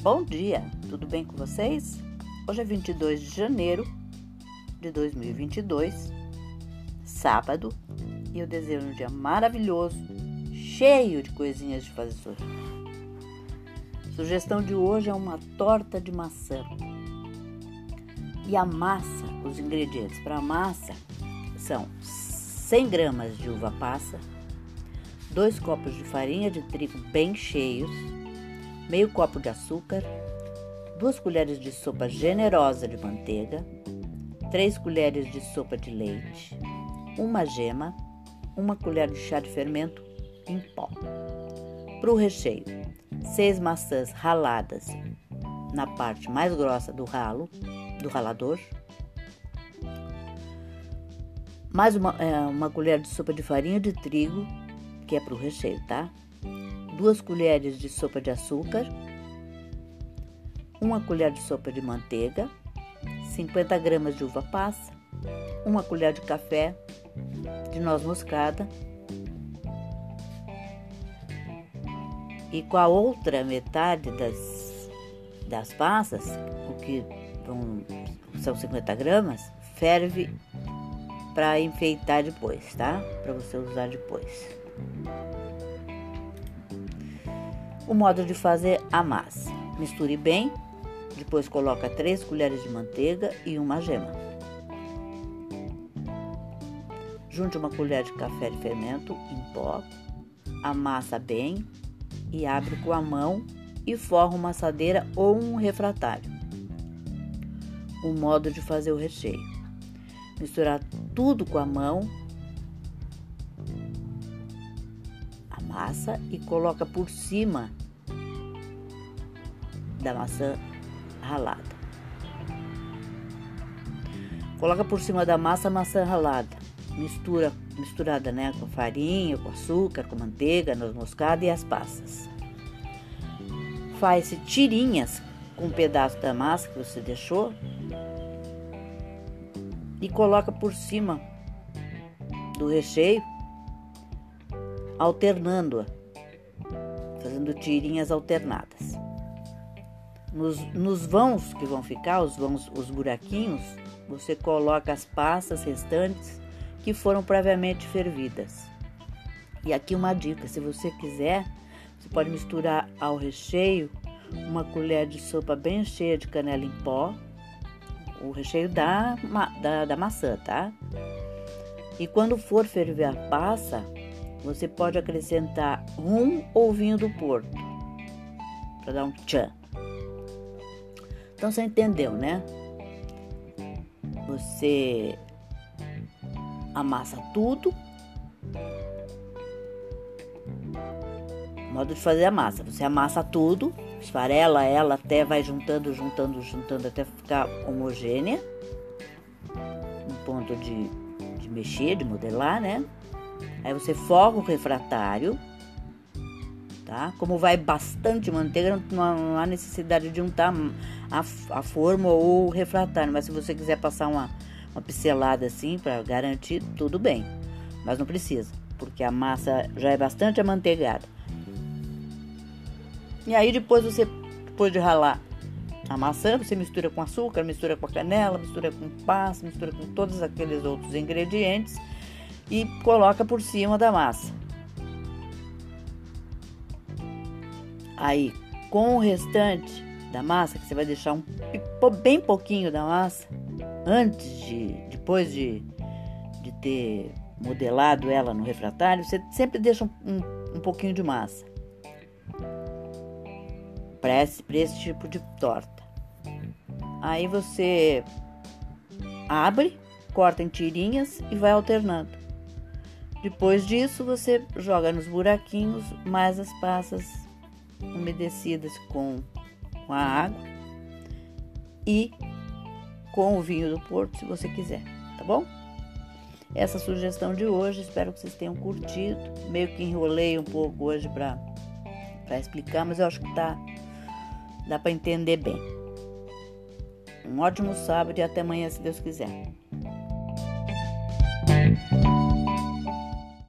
Bom dia, tudo bem com vocês? Hoje é 22 de janeiro de 2022, sábado, e eu desejo um dia maravilhoso, cheio de coisinhas de fazer. Sugestão de hoje é uma torta de maçã. E a massa, os ingredientes para a massa são 100 gramas de uva passa, 2 copos de farinha de trigo bem cheios, meio copo de açúcar, 2 colheres de sopa generosa de manteiga, 3 colheres de sopa de leite, uma gema, uma colher de chá de fermento em pó. Para o recheio, 6 maçãs raladas na parte mais grossa do ralo, do ralador, mais uma, é, uma colher de sopa de farinha de trigo, que é para o recheio, tá? Duas colheres de sopa de açúcar, uma colher de sopa de manteiga, 50 gramas de uva passa, uma colher de café de noz moscada e com a outra metade das, das passas, o que vão, são 50 gramas, ferve para enfeitar depois, tá? Para você usar depois. O modo de fazer a massa: misture bem, depois coloca 3 colheres de manteiga e uma gema. Junte uma colher de café de fermento em pó, amassa bem e abre com a mão e forra uma assadeira ou um refratário. O modo de fazer o recheio: misturar tudo com a mão, a massa e coloca por cima da maçã ralada. Coloca por cima da massa a maçã ralada. Mistura, misturada né, com farinha, com açúcar, com manteiga, noz moscada e as passas. Faz tirinhas com um pedaço da massa que você deixou e coloca por cima do recheio, alternando-a, fazendo tirinhas alternadas. Nos, nos, vãos que vão ficar, os vãos, os buraquinhos, você coloca as passas restantes que foram previamente fervidas. E aqui uma dica, se você quiser, você pode misturar ao recheio uma colher de sopa bem cheia de canela em pó, o recheio da, da, da maçã, tá? E quando for ferver a passa, você pode acrescentar rum ou vinho do Porto, para dar um tchan. Então você entendeu, né? Você amassa tudo. Modo de fazer a massa. Você amassa tudo, esfarela ela até vai juntando, juntando, juntando até ficar homogênea. Um ponto de, de mexer, de modelar, né? Aí você forra o refratário, tá? Como vai bastante manteiga, não, há necessidade de untar a, a forma ou o refratário, mas se você quiser passar uma, uma pincelada assim para garantir, tudo bem, mas não precisa, porque a massa já é bastante amanteigada. E aí depois você, depois de ralar a maçã, você mistura com açúcar, mistura com a canela, mistura com passa, mistura com todos aqueles outros ingredientes e coloca por cima da massa. Aí, com o restante da massa, que você vai deixar um bem pouquinho da massa antes de, depois de, de ter modelado ela no refratário, você sempre deixa um, um, um pouquinho de massa para esse, esse tipo de torta. Aí você abre, corta em tirinhas e vai alternando. Depois disso, você joga nos buraquinhos mais as passas umedecidas com, a água e com o vinho do Porto, se você quiser, tá bom? Essa sugestão de hoje, espero que vocês tenham curtido. Meio que enrolei um pouco hoje para explicar, mas eu acho que tá dá para entender bem. Um ótimo sábado e até amanhã, se Deus quiser.